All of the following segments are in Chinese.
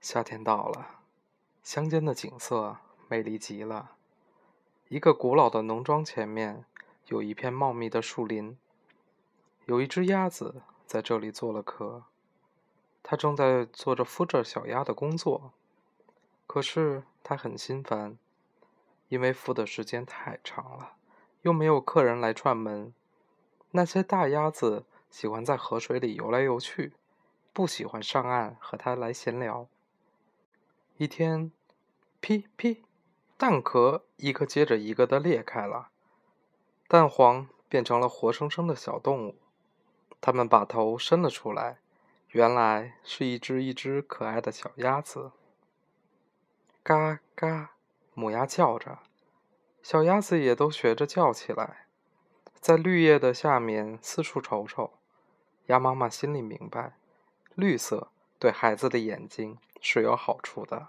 夏天到了，乡间的景色美丽极了。一个古老的农庄前面有一片茂密的树林，有一只鸭子在这里做了壳。它正在做着孵着小鸭的工作，可是它很心烦，因为孵的时间太长了，又没有客人来串门。那些大鸭子喜欢在河水里游来游去，不喜欢上岸和它来闲聊。一天，噼噼，蛋壳一个接着一个的裂开了，蛋黄变成了活生生的小动物，它们把头伸了出来，原来是一只一只可爱的小鸭子。嘎嘎，母鸭叫着，小鸭子也都学着叫起来，在绿叶的下面四处瞅瞅。鸭妈妈心里明白，绿色对孩子的眼睛。是有好处的。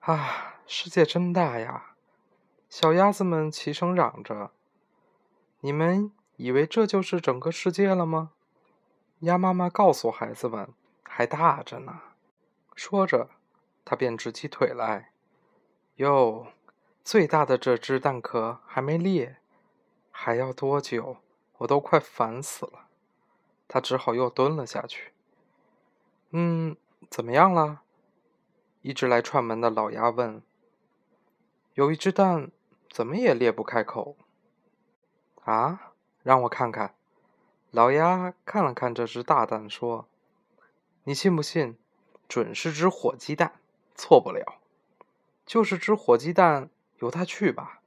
啊，世界真大呀！小鸭子们齐声嚷着：“你们以为这就是整个世界了吗？”鸭妈妈告诉孩子们：“还大着呢。”说着，它便直起腿来。哟，最大的这只蛋壳还没裂，还要多久？我都快烦死了。它只好又蹲了下去。嗯。怎么样了？一直来串门的老鸭问。有一只蛋，怎么也裂不开口。啊，让我看看。老鸭看了看这只大蛋，说：“你信不信？准是只火鸡蛋，错不了。就是只火鸡蛋，由它去吧。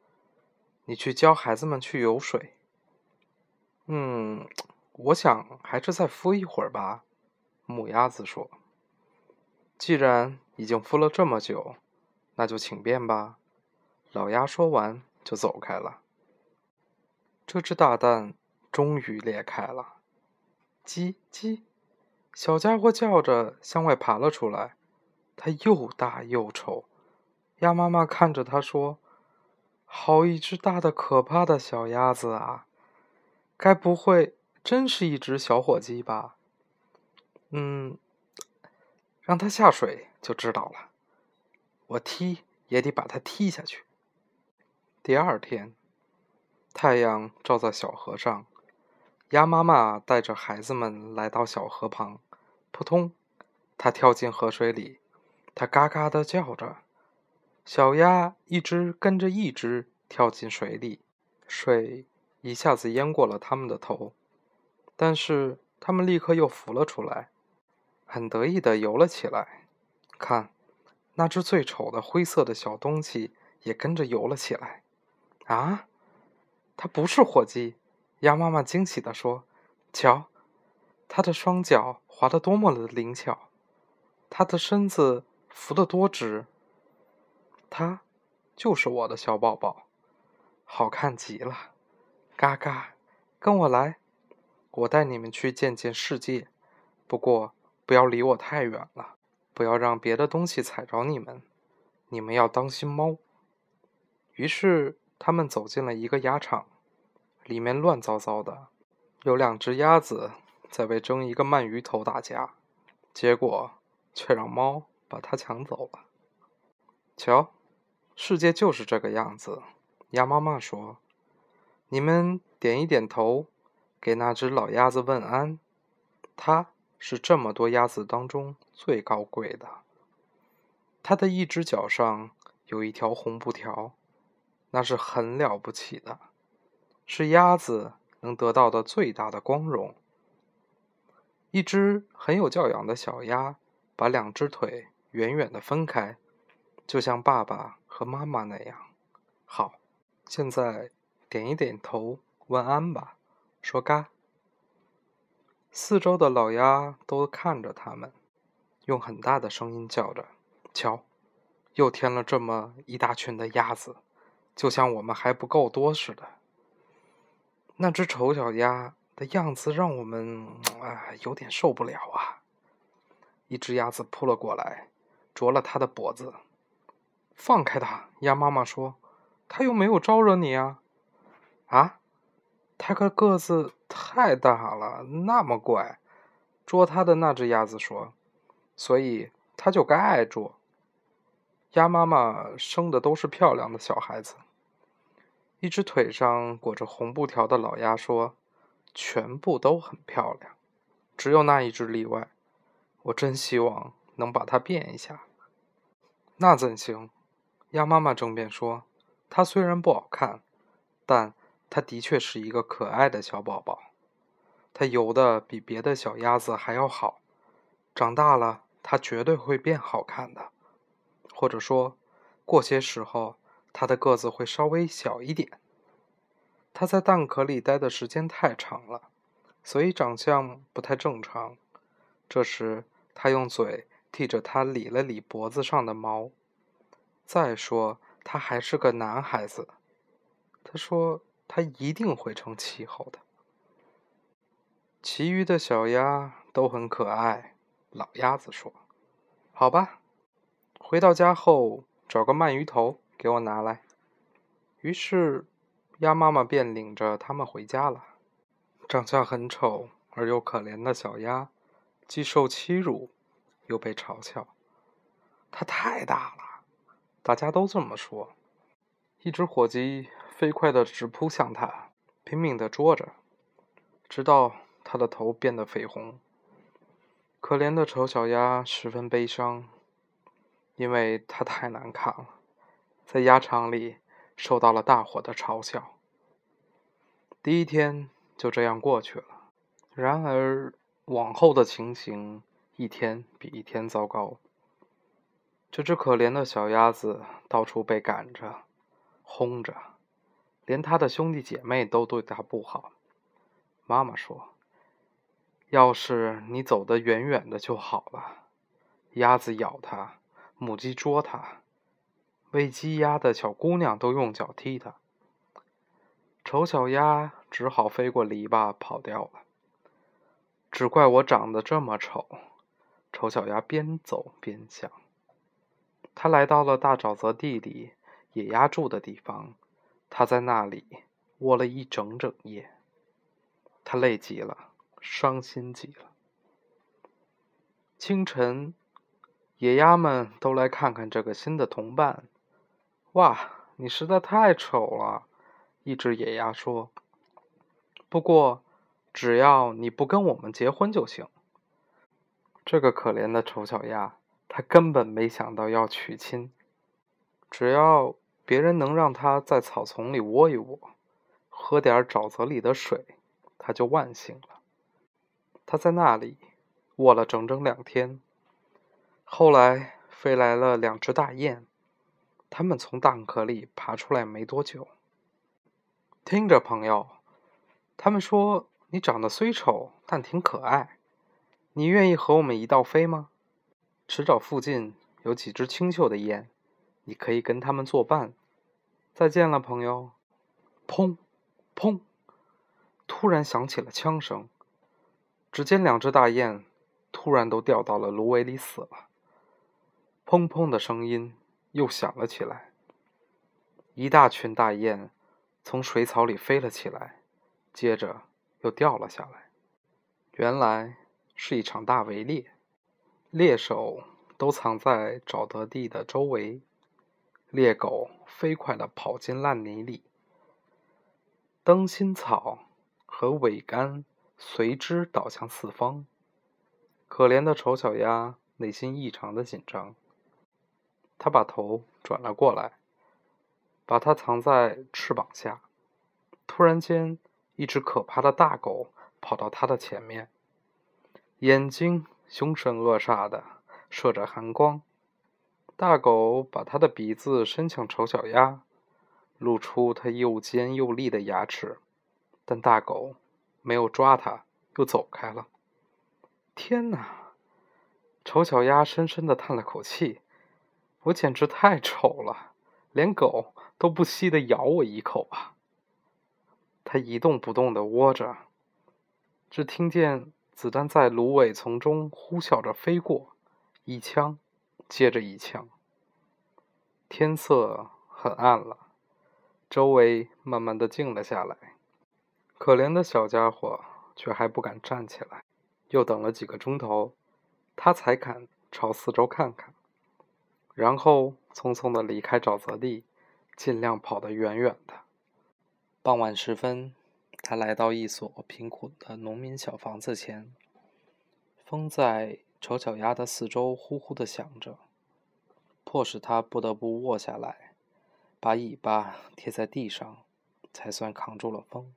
你去教孩子们去游水。嗯，我想还是再孵一会儿吧。”母鸭子说。既然已经孵了这么久，那就请便吧。老鸭说完就走开了。这只大蛋终于裂开了，叽叽，小家伙叫着向外爬了出来。它又大又丑。鸭妈妈看着它说：“好一只大的可怕的小鸭子啊！该不会真是一只小火鸡吧？”嗯。让他下水就知道了，我踢也得把他踢下去。第二天，太阳照在小河上，鸭妈妈带着孩子们来到小河旁，扑通，它跳进河水里，它嘎嘎的叫着，小鸭一只跟着一只跳进水里，水一下子淹过了它们的头，但是它们立刻又浮了出来。很得意的游了起来，看，那只最丑的灰色的小东西也跟着游了起来。啊，它不是火鸡！鸭妈妈惊喜地说：“瞧，它的双脚滑得多么的灵巧，它的身子浮得多直。它就是我的小宝宝，好看极了！嘎嘎，跟我来，我带你们去见见世界。不过。”不要离我太远了，不要让别的东西踩着你们，你们要当心猫。于是他们走进了一个鸭场，里面乱糟糟的，有两只鸭子在为争一个鳗鱼头打架，结果却让猫把它抢走了。瞧，世界就是这个样子。鸭妈妈说：“你们点一点头，给那只老鸭子问安。”它。是这么多鸭子当中最高贵的。它的一只脚上有一条红布条，那是很了不起的，是鸭子能得到的最大的光荣。一只很有教养的小鸭把两只腿远远的分开，就像爸爸和妈妈那样。好，现在点一点头，问安吧，说嘎。四周的老鸭都看着他们，用很大的声音叫着：“瞧，又添了这么一大群的鸭子，就像我们还不够多似的。”那只丑小鸭的样子让我们啊有点受不了啊！一只鸭子扑了过来，啄了它的脖子。“放开它！”鸭妈妈说，“它又没有招惹你啊！”啊？它个个子太大了，那么怪。捉它的那只鸭子说：“所以他就该挨捉。鸭妈妈生的都是漂亮的小孩子。一只腿上裹着红布条的老鸭说：“全部都很漂亮，只有那一只例外。我真希望能把它变一下。”那怎行？鸭妈妈争辩说：“它虽然不好看，但它的确是一个可爱的小宝宝。它游的比别的小鸭子还要好。长大了，它绝对会变好看的。或者说，过些时候，它的个子会稍微小一点。它在蛋壳里待的时间太长了，所以长相不太正常。这时，它用嘴替着它理了理脖子上的毛。”再说，他还是个男孩子。他说：“它一定会成气候的。”其余的小鸭都很可爱。老鸭子说：“好吧，回到家后找个鳗鱼头给我拿来。”于是，鸭妈妈便领着它们回家了。长相很丑而又可怜的小鸭，既受欺辱，又被嘲笑。它太大了。大家都这么说。一只火鸡飞快地直扑向他，拼命地捉着，直到他的头变得绯红。可怜的丑小鸭十分悲伤，因为它太难看了，在鸭场里受到了大伙的嘲笑。第一天就这样过去了。然而，往后的情形一天比一天糟糕。这只可怜的小鸭子到处被赶着、轰着，连他的兄弟姐妹都对他不好。妈妈说：“要是你走得远远的就好了。”鸭子咬它，母鸡捉它，喂鸡鸭的小姑娘都用脚踢它。丑小鸭只好飞过篱笆跑掉了。只怪我长得这么丑，丑小鸭边走边想。他来到了大沼泽地里野鸭住的地方，他在那里窝了一整整夜。他累极了，伤心极了。清晨，野鸭们都来看看这个新的同伴。哇，你实在太丑了！一只野鸭说。不过，只要你不跟我们结婚就行。这个可怜的丑小鸭。他根本没想到要娶亲，只要别人能让他在草丛里窝一窝，喝点沼泽里的水，他就万幸了。他在那里卧了整整两天。后来飞来了两只大雁，它们从蛋壳里爬出来没多久。听着，朋友，他们说你长得虽丑，但挺可爱，你愿意和我们一道飞吗？池沼附近有几只清秀的雁，你可以跟他们作伴。再见了，朋友。砰，砰！突然响起了枪声。只见两只大雁突然都掉到了芦苇里死了。砰砰的声音又响了起来。一大群大雁从水草里飞了起来，接着又掉了下来。原来是一场大围猎。猎手都藏在沼泽地的周围，猎狗飞快地跑进烂泥里，灯芯草和苇杆随之倒向四方。可怜的丑小鸭内心异常的紧张，它把头转了过来，把它藏在翅膀下。突然间，一只可怕的大狗跑到它的前面，眼睛。凶神恶煞的射着寒光，大狗把它的鼻子伸向丑小鸭，露出它又尖又利的牙齿，但大狗没有抓它，又走开了。天哪！丑小鸭深深的叹了口气：“我简直太丑了，连狗都不惜的咬我一口啊！”它一动不动的窝着，只听见。子弹在芦苇丛中呼啸着飞过，一枪接着一枪。天色很暗了，周围慢慢的静了下来。可怜的小家伙却还不敢站起来。又等了几个钟头，他才敢朝四周看看，然后匆匆的离开沼泽地，尽量跑得远远的。傍晚时分，他来到一所贫苦的农民小房子前，风在丑小鸭的四周呼呼的响着，迫使它不得不卧下来，把尾巴贴在地上，才算扛住了风。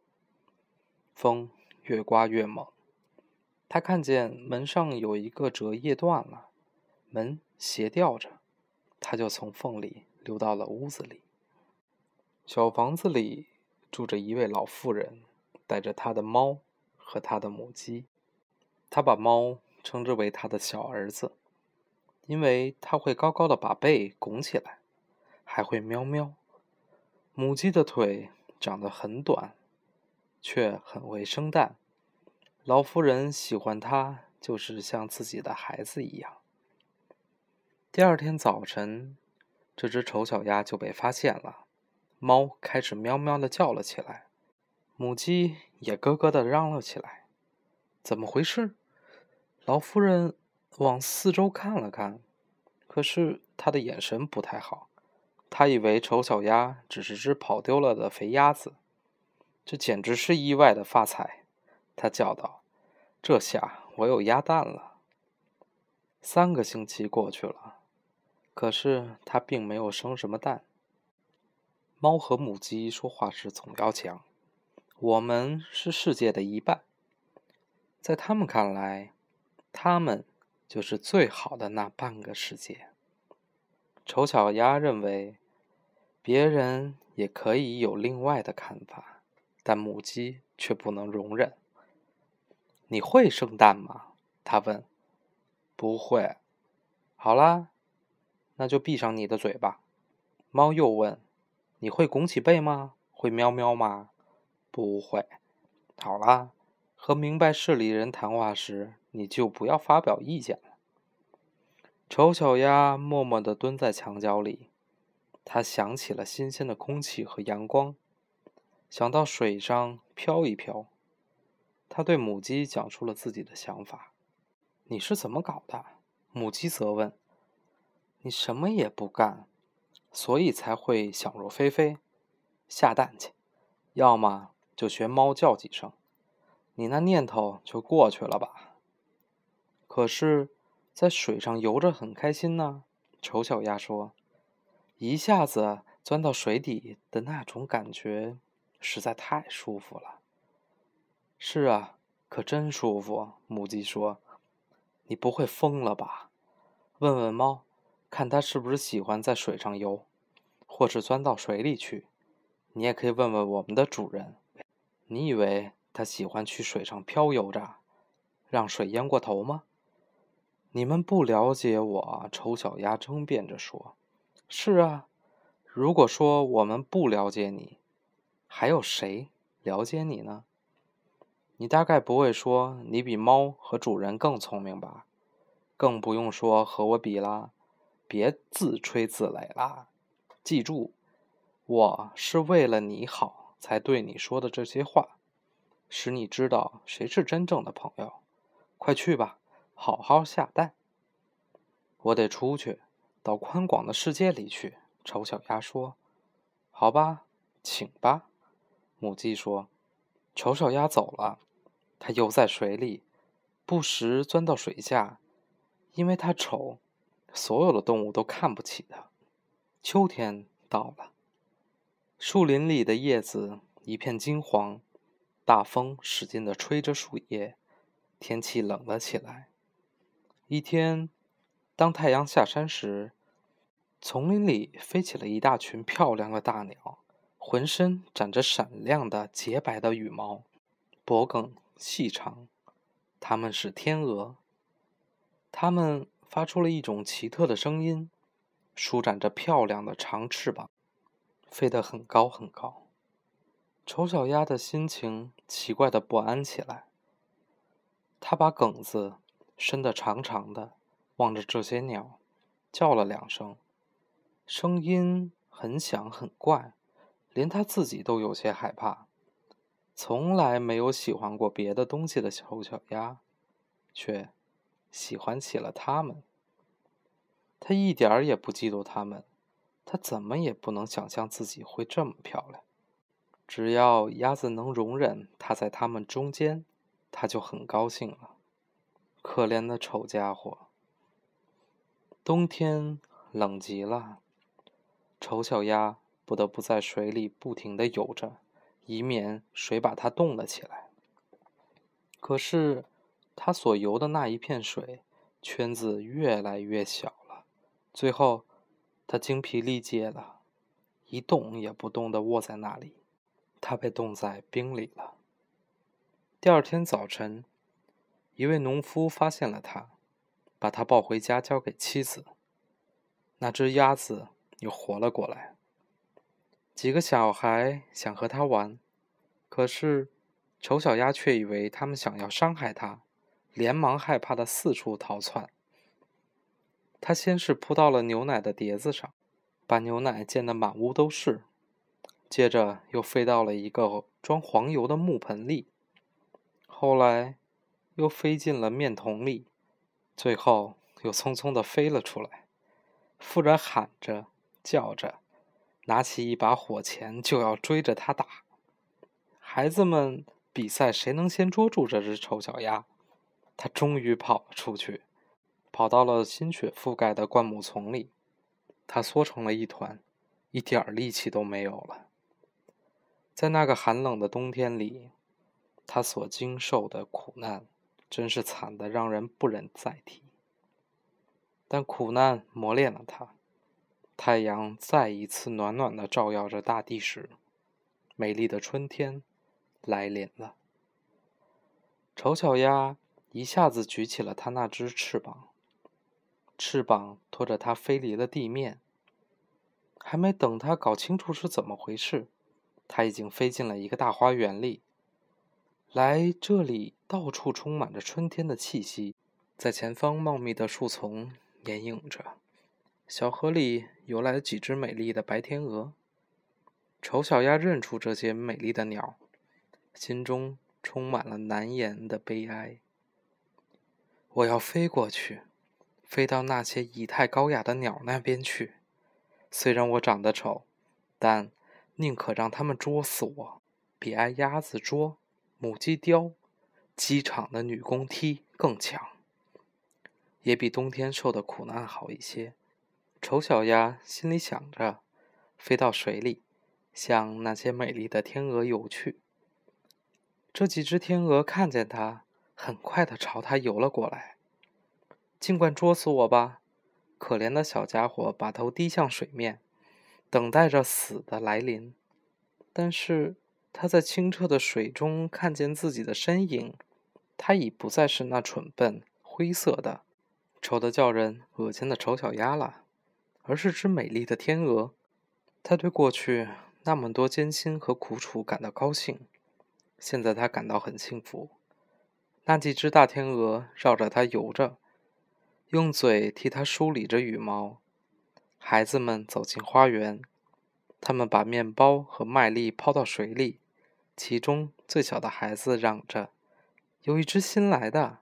风越刮越猛，他看见门上有一个折页断了，门斜吊着，他就从缝里溜到了屋子里。小房子里住着一位老妇人，带着她的猫和她的母鸡。他把猫称之为他的小儿子，因为他会高高的把背拱起来，还会喵喵。母鸡的腿长得很短。却很会生蛋，老妇人喜欢它，就是像自己的孩子一样。第二天早晨，这只丑小鸭就被发现了，猫开始喵喵的叫了起来，母鸡也咯咯的嚷了起来。怎么回事？老夫人往四周看了看，可是她的眼神不太好，她以为丑小鸭只是只跑丢了的肥鸭子。这简直是意外的发财，他叫道：“这下我有鸭蛋了。”三个星期过去了，可是它并没有生什么蛋。猫和母鸡说话时总要讲：“我们是世界的一半。”在他们看来，他们就是最好的那半个世界。丑小鸭认为，别人也可以有另外的看法。但母鸡却不能容忍。你会生蛋吗？他问。不会。好啦，那就闭上你的嘴巴。猫又问。你会拱起背吗？会喵喵吗？不会。好啦，和明白事理人谈话时，你就不要发表意见了。丑小鸭默默地蹲在墙角里，它想起了新鲜的空气和阳光。想到水上漂一漂，他对母鸡讲述了自己的想法。你是怎么搞的？母鸡责问。你什么也不干，所以才会想入非非，下蛋去。要么就学猫叫几声，你那念头就过去了吧。可是，在水上游着很开心呢。丑小鸭说：“一下子钻到水底的那种感觉。”实在太舒服了。是啊，可真舒服。母鸡说：“你不会疯了吧？问问猫，看它是不是喜欢在水上游，或是钻到水里去。你也可以问问我们的主人，你以为他喜欢去水上漂游着，让水淹过头吗？”你们不了解我，丑小鸭争辩着说：“是啊，如果说我们不了解你。”还有谁了解你呢？你大概不会说你比猫和主人更聪明吧？更不用说和我比啦。别自吹自擂啦！记住，我是为了你好才对你说的这些话，使你知道谁是真正的朋友。快去吧，好好下蛋。我得出去，到宽广的世界里去。丑小鸭说：“好吧，请吧。”母鸡说：“丑小鸭走了，它游在水里，不时钻到水下，因为它丑，所有的动物都看不起它。”秋天到了，树林里的叶子一片金黄，大风使劲地吹着树叶，天气冷了起来。一天，当太阳下山时，丛林里飞起了一大群漂亮的大鸟。浑身长着闪亮的洁白的羽毛，脖颈细长，它们是天鹅。它们发出了一种奇特的声音，舒展着漂亮的长翅膀，飞得很高很高。丑小鸭的心情奇怪的不安起来。它把梗子伸得长长的，望着这些鸟，叫了两声，声音很响很怪。连他自己都有些害怕。从来没有喜欢过别的东西的丑小鸭，却喜欢起了它们。他一点儿也不嫉妒他们，他怎么也不能想象自己会这么漂亮。只要鸭子能容忍它在它们中间，它就很高兴了。可怜的丑家伙！冬天冷极了，丑小鸭不得不在水里不停地游着，以免水把它冻了起来。可是，它所游的那一片水圈子越来越小了，最后，它精疲力竭了，一动也不动地卧在那里。他被冻在冰里了。第二天早晨，一位农夫发现了他，把他抱回家交给妻子。那只鸭子又活了过来。几个小孩想和他玩，可是丑小鸭却以为他们想要伤害他，连忙害怕的四处逃窜。他先是扑到了牛奶的碟子上，把牛奶溅得满屋都是。接着又飞到了一个装黄油的木盆里，后来又飞进了面桶里，最后又匆匆的飞了出来。妇人喊着叫着，拿起一把火钳就要追着他打。孩子们比赛谁能先捉住这只丑小鸭。他终于跑了出去，跑到了新雪覆盖的灌木丛里，他缩成了一团，一点力气都没有了。在那个寒冷的冬天里，他所经受的苦难真是惨的让人不忍再提。但苦难磨练了他。太阳再一次暖暖的照耀着大地时，美丽的春天来临了。丑小鸭一下子举起了它那只翅膀，翅膀拖着它飞离了地面。还没等它搞清楚是怎么回事。它已经飞进了一个大花园里，来这里到处充满着春天的气息，在前方茂密的树丛掩映着。小河里游来几只美丽的白天鹅。丑小鸭认出这些美丽的鸟，心中充满了难言的悲哀。我要飞过去，飞到那些仪态高雅的鸟那边去。虽然我长得丑，但……宁可让他们捉死我，比挨鸭子捉、母鸡叼、机场的女工踢更强，也比冬天受的苦难好一些。丑小鸭心里想着，飞到水里，向那些美丽的天鹅游去。这几只天鹅看见它，很快的朝它游了过来。尽管捉死我吧，可怜的小家伙把头低向水面。等待着死的来临，但是他在清澈的水中看见自己的身影，他已不再是那蠢笨、灰色的、丑得叫人恶心的丑小鸭了，而是只美丽的天鹅。他对过去那么多艰辛和苦楚感到高兴，现在他感到很幸福。那几只大天鹅绕着它游着，用嘴替它梳理着羽毛。孩子们走进花园，他们把面包和麦粒抛到水里。其中最小的孩子嚷着：“有一只新来的！”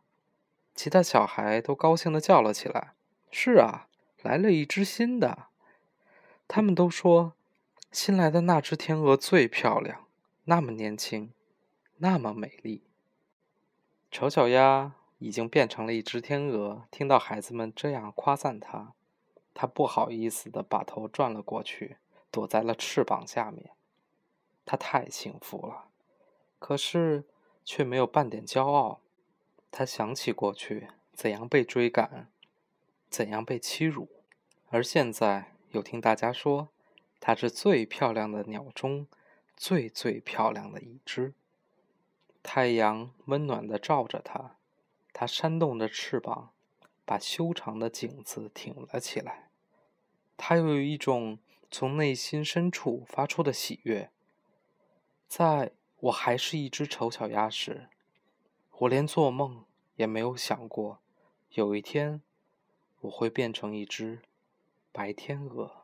其他小孩都高兴地叫了起来：“是啊，来了一只新的！”他们都说：“新来的那只天鹅最漂亮，那么年轻，那么美丽。”丑小鸭已经变成了一只天鹅，听到孩子们这样夸赞它。他不好意思的把头转了过去，躲在了翅膀下面。他太幸福了，可是却没有半点骄傲。他想起过去怎样被追赶，怎样被欺辱，而现在又听大家说，它是最漂亮的鸟中最最漂亮的一只。太阳温暖的照着它，它扇动着翅膀，把修长的颈子挺了起来。他又有一种从内心深处发出的喜悦。在我还是一只丑小鸭时，我连做梦也没有想过，有一天我会变成一只白天鹅。